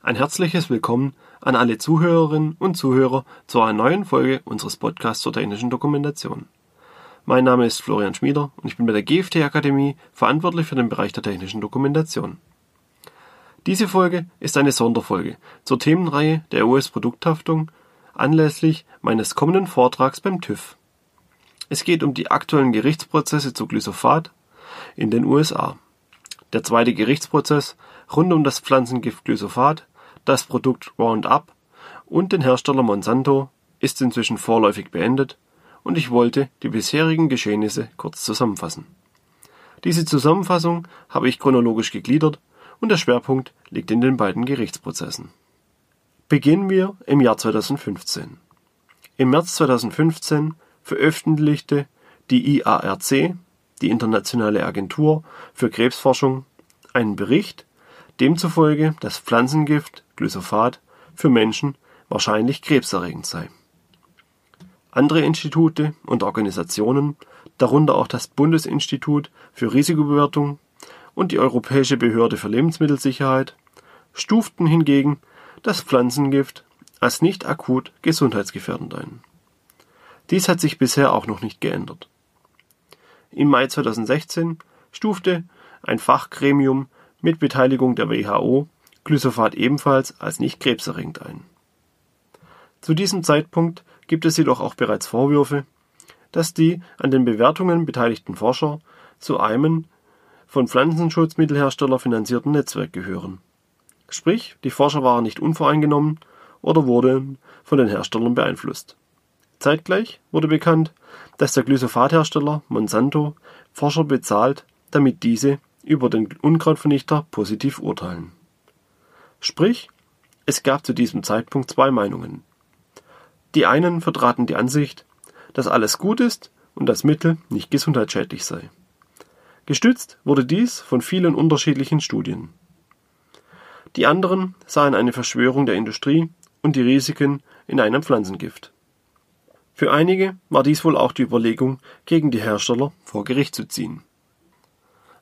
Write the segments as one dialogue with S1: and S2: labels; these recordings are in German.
S1: Ein herzliches Willkommen an alle Zuhörerinnen und Zuhörer zu einer neuen Folge unseres Podcasts zur technischen Dokumentation. Mein Name ist Florian Schmieder und ich bin bei der GFT Akademie verantwortlich für den Bereich der technischen Dokumentation. Diese Folge ist eine Sonderfolge zur Themenreihe der US-Produkthaftung anlässlich meines kommenden Vortrags beim TÜV. Es geht um die aktuellen Gerichtsprozesse zu Glyphosat in den USA. Der zweite Gerichtsprozess rund um das Pflanzengift Glyphosat das Produkt Roundup und den Hersteller Monsanto ist inzwischen vorläufig beendet und ich wollte die bisherigen Geschehnisse kurz zusammenfassen. Diese Zusammenfassung habe ich chronologisch gegliedert und der Schwerpunkt liegt in den beiden Gerichtsprozessen. Beginnen wir im Jahr 2015. Im März 2015 veröffentlichte die IARC, die Internationale Agentur für Krebsforschung, einen Bericht, demzufolge das Pflanzengift Glyphosat für Menschen wahrscheinlich krebserregend sei. Andere Institute und Organisationen, darunter auch das Bundesinstitut für Risikobewertung und die Europäische Behörde für Lebensmittelsicherheit, stuften hingegen das Pflanzengift als nicht akut gesundheitsgefährdend ein. Dies hat sich bisher auch noch nicht geändert. Im Mai 2016 stufte ein Fachgremium mit Beteiligung der WHO Glyphosat ebenfalls als nicht krebserregend ein. Zu diesem Zeitpunkt gibt es jedoch auch bereits Vorwürfe, dass die an den Bewertungen beteiligten Forscher zu einem von Pflanzenschutzmittelhersteller finanzierten Netzwerk gehören. Sprich, die Forscher waren nicht unvoreingenommen oder wurden von den Herstellern beeinflusst. Zeitgleich wurde bekannt, dass der Glyphosat-Hersteller Monsanto Forscher bezahlt, damit diese über den Unkrautvernichter positiv urteilen. Sprich, es gab zu diesem Zeitpunkt zwei Meinungen. Die einen vertraten die Ansicht, dass alles gut ist und das Mittel nicht gesundheitsschädlich sei. Gestützt wurde dies von vielen unterschiedlichen Studien. Die anderen sahen eine Verschwörung der Industrie und die Risiken in einem Pflanzengift. Für einige war dies wohl auch die Überlegung, gegen die Hersteller vor Gericht zu ziehen.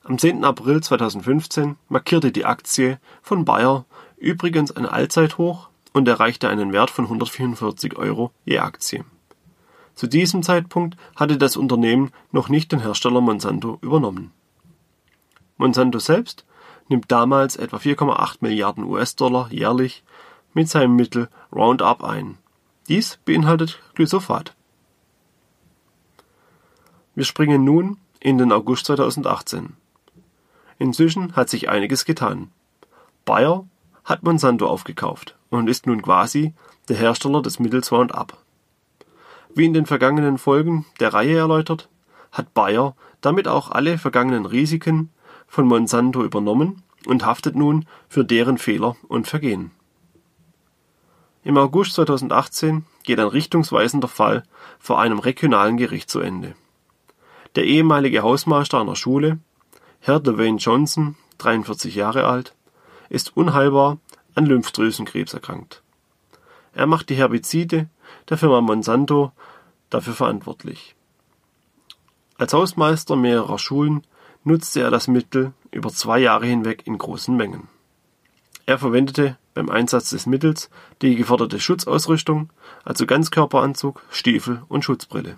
S1: Am 10. April 2015 markierte die Aktie von Bayer übrigens ein Allzeithoch und erreichte einen Wert von 144 Euro je Aktie. Zu diesem Zeitpunkt hatte das Unternehmen noch nicht den Hersteller Monsanto übernommen. Monsanto selbst nimmt damals etwa 4,8 Milliarden US-Dollar jährlich mit seinem Mittel Roundup ein. Dies beinhaltet Glyphosat. Wir springen nun in den August 2018. Inzwischen hat sich einiges getan. Bayer hat Monsanto aufgekauft und ist nun quasi der Hersteller des Mittels Roundup. Wie in den vergangenen Folgen der Reihe erläutert, hat Bayer damit auch alle vergangenen Risiken von Monsanto übernommen und haftet nun für deren Fehler und Vergehen. Im August 2018 geht ein richtungsweisender Fall vor einem regionalen Gericht zu Ende. Der ehemalige Hausmeister einer Schule Herr Dwayne Johnson, 43 Jahre alt, ist unheilbar an Lymphdrüsenkrebs erkrankt. Er macht die Herbizide der Firma Monsanto dafür verantwortlich. Als Hausmeister mehrerer Schulen nutzte er das Mittel über zwei Jahre hinweg in großen Mengen. Er verwendete beim Einsatz des Mittels die geforderte Schutzausrüstung, also Ganzkörperanzug, Stiefel und Schutzbrille.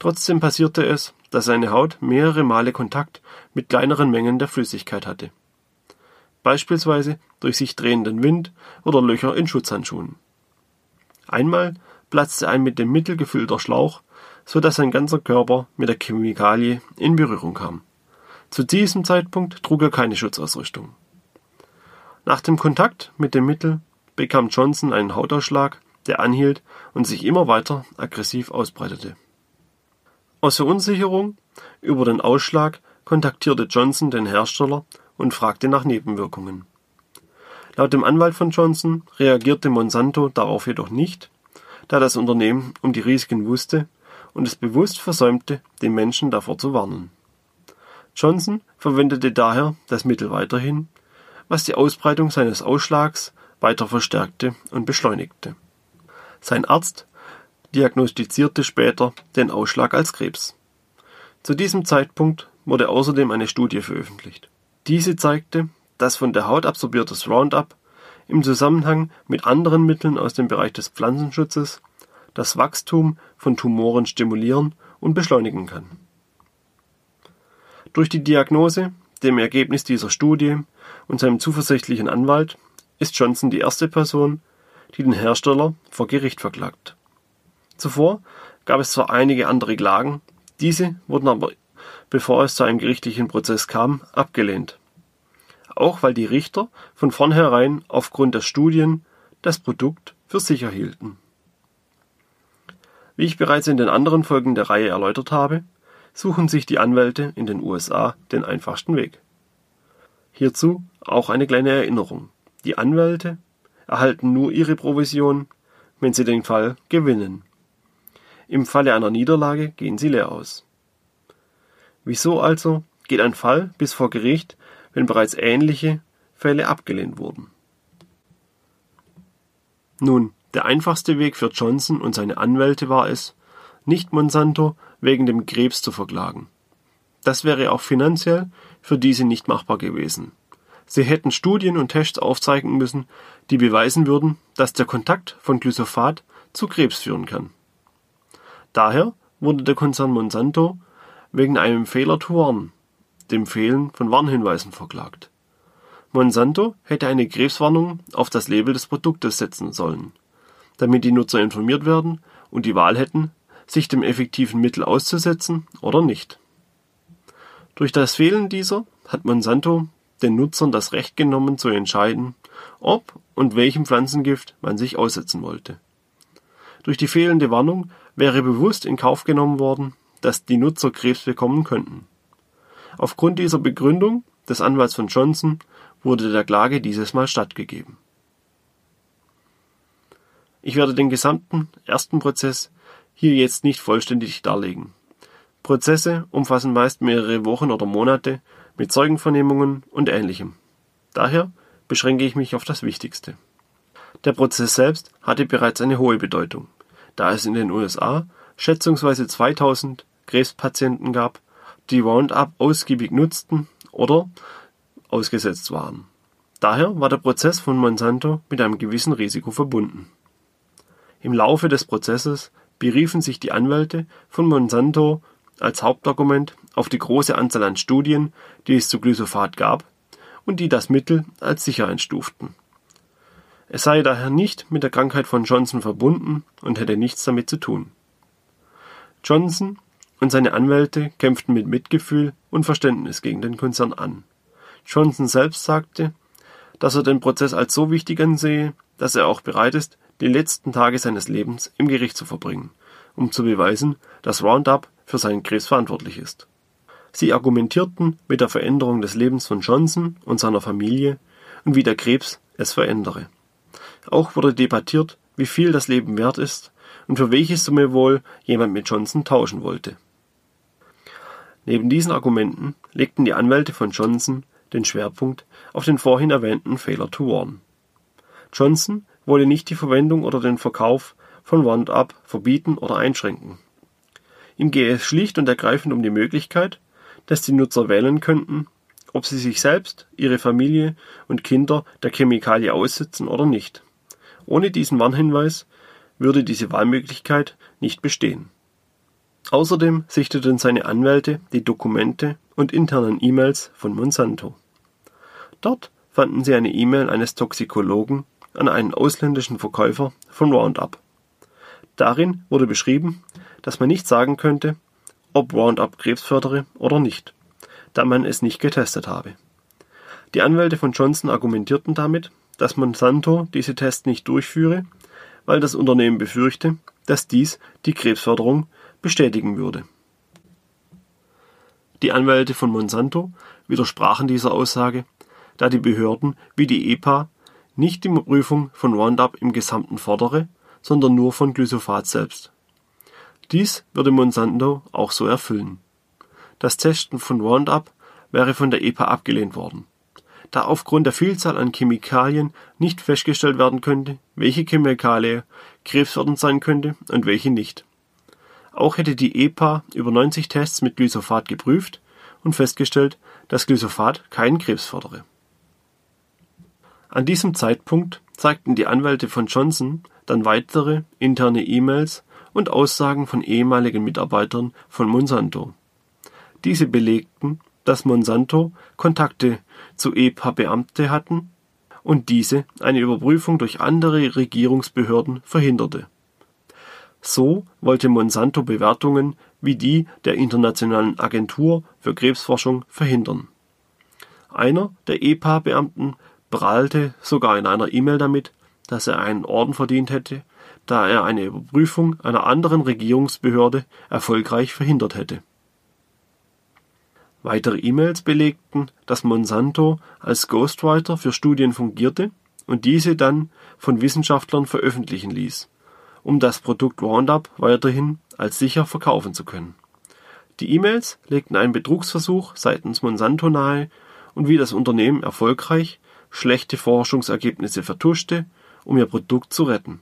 S1: Trotzdem passierte es, dass seine Haut mehrere Male Kontakt mit kleineren Mengen der Flüssigkeit hatte. Beispielsweise durch sich drehenden Wind oder Löcher in Schutzhandschuhen. Einmal platzte ein mit dem Mittel gefüllter Schlauch, so dass sein ganzer Körper mit der Chemikalie in Berührung kam. Zu diesem Zeitpunkt trug er keine Schutzausrüstung. Nach dem Kontakt mit dem Mittel bekam Johnson einen Hautausschlag, der anhielt und sich immer weiter aggressiv ausbreitete. Aus Verunsicherung über den Ausschlag kontaktierte Johnson den Hersteller und fragte nach Nebenwirkungen. Laut dem Anwalt von Johnson reagierte Monsanto darauf jedoch nicht, da das Unternehmen um die Risiken wusste und es bewusst versäumte, den Menschen davor zu warnen. Johnson verwendete daher das Mittel weiterhin, was die Ausbreitung seines Ausschlags weiter verstärkte und beschleunigte. Sein Arzt diagnostizierte später den Ausschlag als Krebs. Zu diesem Zeitpunkt wurde außerdem eine Studie veröffentlicht. Diese zeigte, dass von der Haut absorbiertes Roundup im Zusammenhang mit anderen Mitteln aus dem Bereich des Pflanzenschutzes das Wachstum von Tumoren stimulieren und beschleunigen kann. Durch die Diagnose, dem Ergebnis dieser Studie und seinem zuversichtlichen Anwalt ist Johnson die erste Person, die den Hersteller vor Gericht verklagt. Zuvor gab es zwar einige andere Klagen, diese wurden aber, bevor es zu einem gerichtlichen Prozess kam, abgelehnt. Auch weil die Richter von vornherein aufgrund der Studien das Produkt für sicher hielten. Wie ich bereits in den anderen Folgen der Reihe erläutert habe, suchen sich die Anwälte in den USA den einfachsten Weg. Hierzu auch eine kleine Erinnerung. Die Anwälte erhalten nur ihre Provision, wenn sie den Fall gewinnen. Im Falle einer Niederlage gehen sie leer aus. Wieso also geht ein Fall bis vor Gericht, wenn bereits ähnliche Fälle abgelehnt wurden? Nun, der einfachste Weg für Johnson und seine Anwälte war es, nicht Monsanto wegen dem Krebs zu verklagen. Das wäre auch finanziell für diese nicht machbar gewesen. Sie hätten Studien und Tests aufzeigen müssen, die beweisen würden, dass der Kontakt von Glyphosat zu Krebs führen kann. Daher wurde der Konzern Monsanto wegen einem Fehler to warn, dem Fehlen von Warnhinweisen verklagt. Monsanto hätte eine Krebswarnung auf das Label des Produktes setzen sollen, damit die Nutzer informiert werden und die Wahl hätten, sich dem effektiven Mittel auszusetzen oder nicht. Durch das Fehlen dieser hat Monsanto den Nutzern das Recht genommen zu entscheiden, ob und welchem Pflanzengift man sich aussetzen wollte. Durch die fehlende Warnung wäre bewusst in Kauf genommen worden, dass die Nutzer Krebs bekommen könnten. Aufgrund dieser Begründung des Anwalts von Johnson wurde der Klage dieses Mal stattgegeben. Ich werde den gesamten ersten Prozess hier jetzt nicht vollständig darlegen. Prozesse umfassen meist mehrere Wochen oder Monate mit Zeugenvernehmungen und ähnlichem. Daher beschränke ich mich auf das Wichtigste. Der Prozess selbst hatte bereits eine hohe Bedeutung, da es in den USA schätzungsweise 2000 Krebspatienten gab, die Roundup ausgiebig nutzten oder ausgesetzt waren. Daher war der Prozess von Monsanto mit einem gewissen Risiko verbunden. Im Laufe des Prozesses beriefen sich die Anwälte von Monsanto als Hauptargument auf die große Anzahl an Studien, die es zu Glyphosat gab und die das Mittel als sicher einstuften. Es sei daher nicht mit der Krankheit von Johnson verbunden und hätte nichts damit zu tun. Johnson und seine Anwälte kämpften mit Mitgefühl und Verständnis gegen den Konzern an. Johnson selbst sagte, dass er den Prozess als so wichtig ansehe, dass er auch bereit ist, die letzten Tage seines Lebens im Gericht zu verbringen, um zu beweisen, dass Roundup für seinen Krebs verantwortlich ist. Sie argumentierten mit der Veränderung des Lebens von Johnson und seiner Familie und wie der Krebs es verändere. Auch wurde debattiert, wie viel das Leben wert ist und für welche Summe wohl jemand mit Johnson tauschen wollte. Neben diesen Argumenten legten die Anwälte von Johnson den Schwerpunkt auf den vorhin erwähnten Fehler to Warn. Johnson wolle nicht die Verwendung oder den Verkauf von Roundup verbieten oder einschränken. Ihm gehe es schlicht und ergreifend um die Möglichkeit, dass die Nutzer wählen könnten, ob sie sich selbst, ihre Familie und Kinder der Chemikalie aussetzen oder nicht. Ohne diesen Warnhinweis würde diese Wahlmöglichkeit nicht bestehen. Außerdem sichteten seine Anwälte die Dokumente und internen E-Mails von Monsanto. Dort fanden sie eine E-Mail eines Toxikologen an einen ausländischen Verkäufer von Roundup. Darin wurde beschrieben, dass man nicht sagen könnte, ob Roundup Krebs fördere oder nicht, da man es nicht getestet habe. Die Anwälte von Johnson argumentierten damit, dass Monsanto diese Tests nicht durchführe, weil das Unternehmen befürchte, dass dies die Krebsförderung bestätigen würde. Die Anwälte von Monsanto widersprachen dieser Aussage, da die Behörden wie die EPA nicht die Prüfung von Roundup im Gesamten fordere, sondern nur von Glyphosat selbst. Dies würde Monsanto auch so erfüllen. Das Testen von Roundup wäre von der EPA abgelehnt worden, da aufgrund der Vielzahl an Chemikalien nicht festgestellt werden könnte, welche Chemikalie krebsfördernd sein könnte und welche nicht. Auch hätte die EPA über 90 Tests mit Glyphosat geprüft und festgestellt, dass Glyphosat keinen Krebs fördere. An diesem Zeitpunkt zeigten die Anwälte von Johnson dann weitere interne E-Mails und Aussagen von ehemaligen Mitarbeitern von Monsanto. Diese belegten, dass Monsanto Kontakte zu EPA-Beamte hatten und diese eine Überprüfung durch andere Regierungsbehörden verhinderte. So wollte Monsanto Bewertungen wie die der Internationalen Agentur für Krebsforschung verhindern. Einer der EPA-Beamten prahlte sogar in einer E-Mail damit, dass er einen Orden verdient hätte, da er eine Überprüfung einer anderen Regierungsbehörde erfolgreich verhindert hätte. Weitere E-Mails belegten, dass Monsanto als Ghostwriter für Studien fungierte und diese dann von Wissenschaftlern veröffentlichen ließ, um das Produkt Roundup weiterhin als sicher verkaufen zu können. Die E-Mails legten einen Betrugsversuch seitens Monsanto nahe und wie das Unternehmen erfolgreich schlechte Forschungsergebnisse vertuschte, um ihr Produkt zu retten.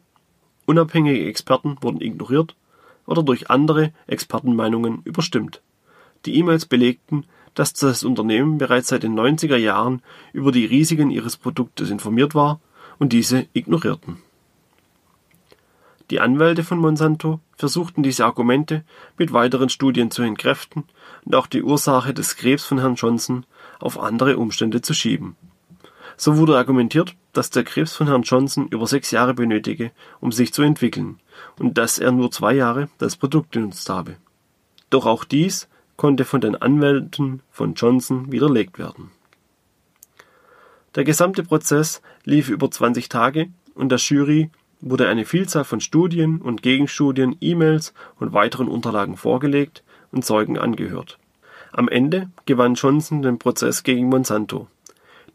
S1: Unabhängige Experten wurden ignoriert oder durch andere Expertenmeinungen überstimmt. Die E-Mails belegten, dass das Unternehmen bereits seit den 90er Jahren über die Risiken ihres Produktes informiert war und diese ignorierten. Die Anwälte von Monsanto versuchten diese Argumente mit weiteren Studien zu entkräften und auch die Ursache des Krebs von Herrn Johnson auf andere Umstände zu schieben. So wurde argumentiert, dass der Krebs von Herrn Johnson über sechs Jahre benötige, um sich zu entwickeln, und dass er nur zwei Jahre das Produkt genutzt habe. Doch auch dies konnte von den Anwälten von Johnson widerlegt werden. Der gesamte Prozess lief über 20 Tage und der Jury wurde eine Vielzahl von Studien und Gegenstudien, E-Mails und weiteren Unterlagen vorgelegt und Zeugen angehört. Am Ende gewann Johnson den Prozess gegen Monsanto.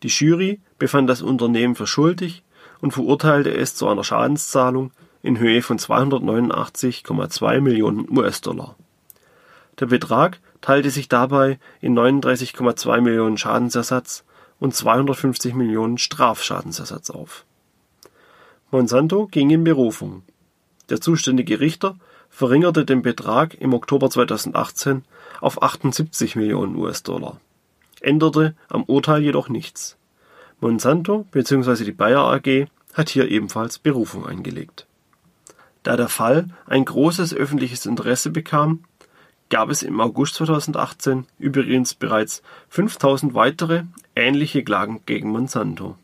S1: Die Jury befand das Unternehmen für schuldig und verurteilte es zu einer Schadenszahlung in Höhe von 289,2 Millionen US-Dollar. Der Betrag teilte sich dabei in 39,2 Millionen Schadensersatz und 250 Millionen Strafschadensersatz auf. Monsanto ging in Berufung. Der zuständige Richter verringerte den Betrag im Oktober 2018 auf 78 Millionen US-Dollar, änderte am Urteil jedoch nichts. Monsanto bzw. die Bayer AG hat hier ebenfalls Berufung eingelegt. Da der Fall ein großes öffentliches Interesse bekam, gab es im August 2018 übrigens bereits 5000 weitere ähnliche Klagen gegen Monsanto.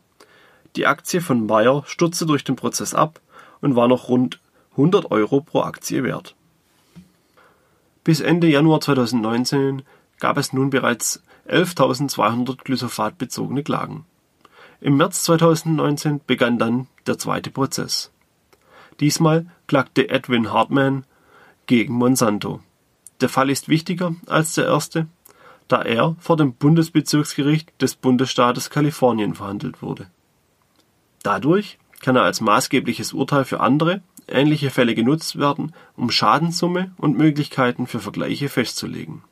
S1: Die Aktie von Bayer stürzte durch den Prozess ab und war noch rund 100 Euro pro Aktie wert. Bis Ende Januar 2019 gab es nun bereits 11.200 glyphosat-bezogene Klagen. Im März 2019 begann dann der zweite Prozess. Diesmal klagte Edwin Hartman gegen Monsanto. Der Fall ist wichtiger als der erste, da er vor dem Bundesbezirksgericht des Bundesstaates Kalifornien verhandelt wurde. Dadurch kann er als maßgebliches Urteil für andere ähnliche Fälle genutzt werden, um Schadenssumme und Möglichkeiten für Vergleiche festzulegen.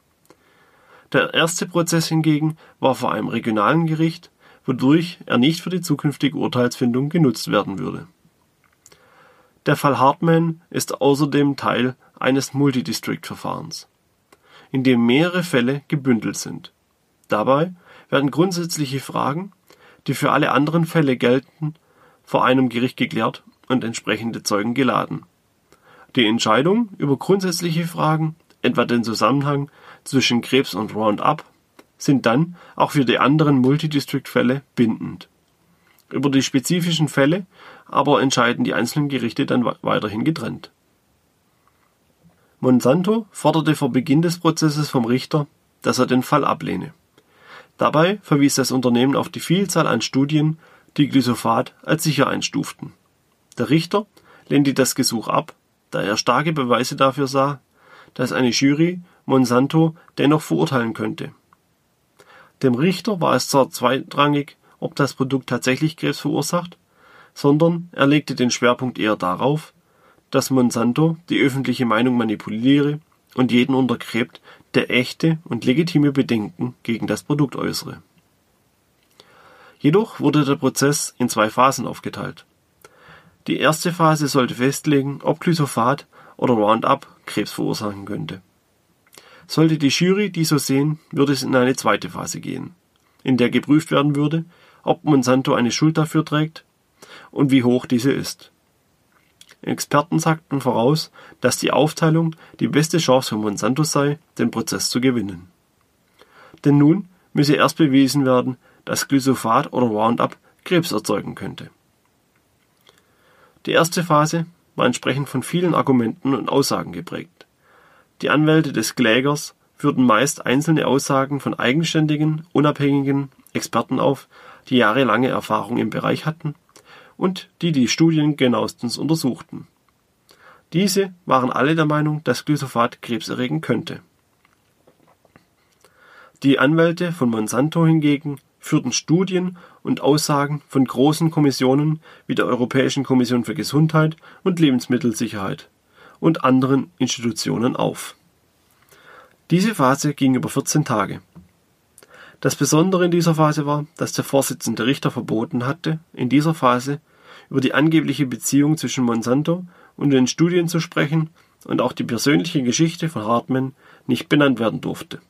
S1: Der erste Prozess hingegen war vor einem regionalen Gericht, wodurch er nicht für die zukünftige Urteilsfindung genutzt werden würde. Der Fall Hartman ist außerdem Teil eines Multidistrict-Verfahrens, in dem mehrere Fälle gebündelt sind. Dabei werden grundsätzliche Fragen, die für alle anderen Fälle gelten, vor einem Gericht geklärt und entsprechende Zeugen geladen. Die Entscheidung über grundsätzliche Fragen, etwa den Zusammenhang zwischen Krebs und Roundup, sind dann auch für die anderen Multidistrict-Fälle bindend. Über die spezifischen Fälle aber entscheiden die einzelnen Gerichte dann weiterhin getrennt. Monsanto forderte vor Beginn des Prozesses vom Richter, dass er den Fall ablehne. Dabei verwies das Unternehmen auf die Vielzahl an Studien, die Glyphosat als sicher einstuften. Der Richter lehnte das Gesuch ab, da er starke Beweise dafür sah, dass eine Jury Monsanto dennoch verurteilen könnte. Dem Richter war es zwar zweitrangig, ob das Produkt tatsächlich Krebs verursacht, sondern er legte den Schwerpunkt eher darauf, dass Monsanto die öffentliche Meinung manipuliere und jeden untergräbt, der echte und legitime Bedenken gegen das Produkt äußere. Jedoch wurde der Prozess in zwei Phasen aufgeteilt. Die erste Phase sollte festlegen, ob Glyphosat oder Roundup Krebs verursachen könnte. Sollte die Jury dies so sehen, würde es in eine zweite Phase gehen, in der geprüft werden würde, ob Monsanto eine Schuld dafür trägt und wie hoch diese ist. Experten sagten voraus, dass die Aufteilung die beste Chance für Monsanto sei, den Prozess zu gewinnen. Denn nun müsse erst bewiesen werden, dass Glyphosat oder Roundup Krebs erzeugen könnte. Die erste Phase war entsprechend von vielen Argumenten und Aussagen geprägt. Die Anwälte des Klägers führten meist einzelne Aussagen von eigenständigen, unabhängigen Experten auf, die jahrelange Erfahrung im Bereich hatten und die die Studien genauestens untersuchten. Diese waren alle der Meinung, dass Glyphosat Krebs erregen könnte. Die Anwälte von Monsanto hingegen führten Studien und Aussagen von großen Kommissionen wie der Europäischen Kommission für Gesundheit und Lebensmittelsicherheit und anderen Institutionen auf. Diese Phase ging über 14 Tage. Das Besondere in dieser Phase war, dass der Vorsitzende Richter verboten hatte, in dieser Phase über die angebliche Beziehung zwischen Monsanto und den Studien zu sprechen und auch die persönliche Geschichte von Hartmann nicht benannt werden durfte.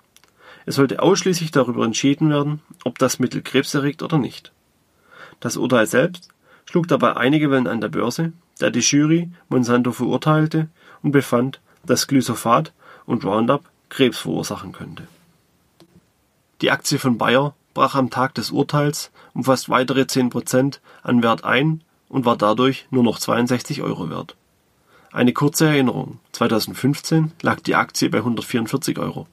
S1: Es sollte ausschließlich darüber entschieden werden, ob das Mittel Krebs erregt oder nicht. Das Urteil selbst schlug dabei einige Wellen an der Börse, da die Jury Monsanto verurteilte und befand, dass Glyphosat und Roundup Krebs verursachen könnte. Die Aktie von Bayer brach am Tag des Urteils um fast weitere 10 Prozent an Wert ein und war dadurch nur noch 62 Euro wert. Eine kurze Erinnerung. 2015 lag die Aktie bei 144 Euro.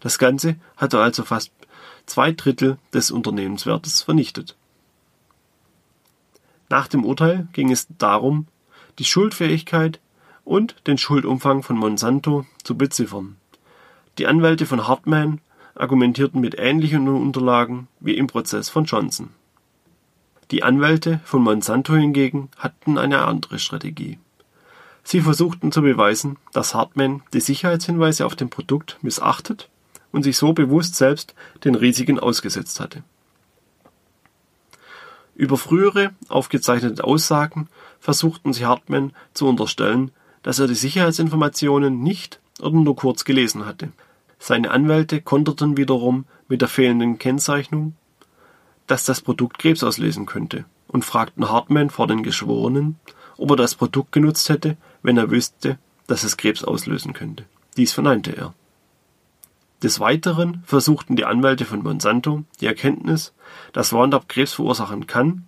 S1: Das Ganze hatte also fast zwei Drittel des Unternehmenswertes vernichtet. Nach dem Urteil ging es darum, die Schuldfähigkeit und den Schuldumfang von Monsanto zu beziffern. Die Anwälte von Hartmann argumentierten mit ähnlichen Unterlagen wie im Prozess von Johnson. Die Anwälte von Monsanto hingegen hatten eine andere Strategie. Sie versuchten zu beweisen, dass Hartmann die Sicherheitshinweise auf dem Produkt missachtet und sich so bewusst selbst den Risiken ausgesetzt hatte. Über frühere aufgezeichnete Aussagen versuchten sie Hartmann zu unterstellen, dass er die Sicherheitsinformationen nicht oder nur kurz gelesen hatte. Seine Anwälte konterten wiederum mit der fehlenden Kennzeichnung, dass das Produkt Krebs auslösen könnte und fragten Hartmann vor den Geschworenen, ob er das Produkt genutzt hätte, wenn er wüsste, dass es Krebs auslösen könnte. Dies verneinte er. Des Weiteren versuchten die Anwälte von Monsanto die Erkenntnis, dass Roundup Krebs verursachen kann,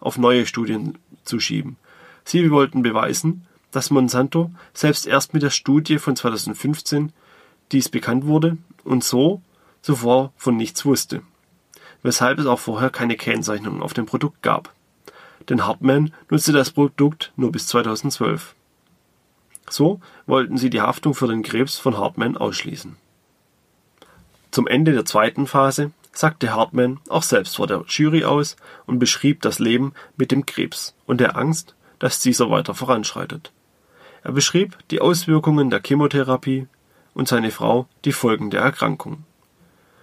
S1: auf neue Studien zu schieben. Sie wollten beweisen, dass Monsanto selbst erst mit der Studie von 2015 dies bekannt wurde und so zuvor von nichts wusste, weshalb es auch vorher keine Kennzeichnung auf dem Produkt gab. Denn Hartmann nutzte das Produkt nur bis 2012. So wollten sie die Haftung für den Krebs von Hartmann ausschließen. Zum Ende der zweiten Phase sagte Hartmann auch selbst vor der Jury aus und beschrieb das Leben mit dem Krebs und der Angst, dass dieser weiter voranschreitet. Er beschrieb die Auswirkungen der Chemotherapie und seine Frau die Folgen der Erkrankung.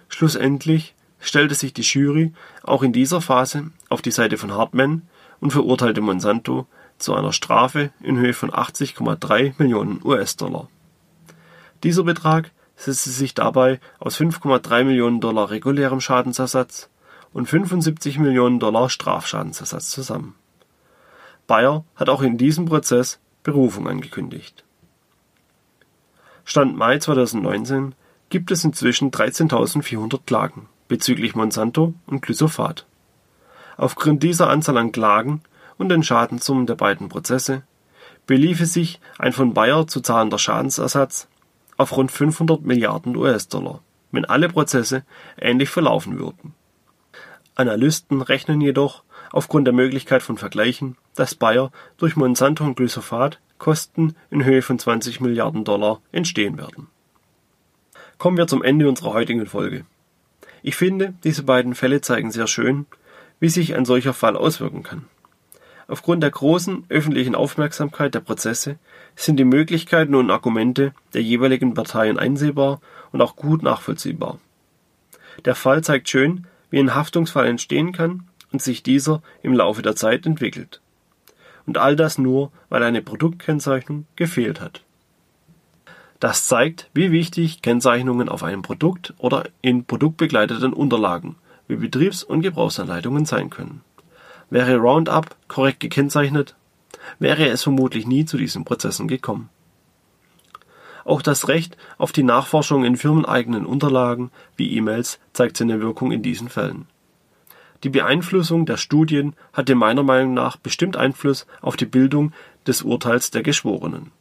S1: Schlussendlich stellte sich die Jury auch in dieser Phase auf die Seite von Hartmann und verurteilte Monsanto zu einer Strafe in Höhe von 80,3 Millionen US-Dollar. Dieser Betrag setzte sich dabei aus 5,3 Millionen Dollar regulärem Schadensersatz und 75 Millionen Dollar Strafschadensersatz zusammen. Bayer hat auch in diesem Prozess Berufung angekündigt. Stand Mai 2019 gibt es inzwischen 13.400 Klagen bezüglich Monsanto und Glyphosat. Aufgrund dieser Anzahl an Klagen und den Schadenssummen der beiden Prozesse beliefe sich ein von Bayer zu zahlender Schadensersatz auf rund 500 Milliarden US-Dollar, wenn alle Prozesse ähnlich verlaufen würden. Analysten rechnen jedoch aufgrund der Möglichkeit von Vergleichen, dass Bayer durch Monsanto und Glyphosat Kosten in Höhe von 20 Milliarden Dollar entstehen werden. Kommen wir zum Ende unserer heutigen Folge. Ich finde, diese beiden Fälle zeigen sehr schön, wie sich ein solcher Fall auswirken kann. Aufgrund der großen öffentlichen Aufmerksamkeit der Prozesse sind die Möglichkeiten und Argumente der jeweiligen Parteien einsehbar und auch gut nachvollziehbar. Der Fall zeigt schön, wie ein Haftungsfall entstehen kann und sich dieser im Laufe der Zeit entwickelt. Und all das nur, weil eine Produktkennzeichnung gefehlt hat. Das zeigt, wie wichtig Kennzeichnungen auf einem Produkt oder in produktbegleiteten Unterlagen wie Betriebs- und Gebrauchsanleitungen sein können. Wäre Roundup korrekt gekennzeichnet, wäre es vermutlich nie zu diesen Prozessen gekommen. Auch das Recht auf die Nachforschung in firmeneigenen Unterlagen wie E-Mails zeigt seine Wirkung in diesen Fällen. Die Beeinflussung der Studien hatte meiner Meinung nach bestimmt Einfluss auf die Bildung des Urteils der Geschworenen.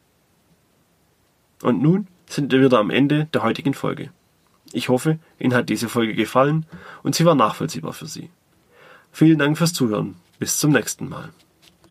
S1: Und nun sind wir wieder am Ende der heutigen Folge. Ich hoffe, Ihnen hat diese Folge gefallen und sie war nachvollziehbar für Sie. Vielen Dank fürs Zuhören. Bis zum nächsten Mal.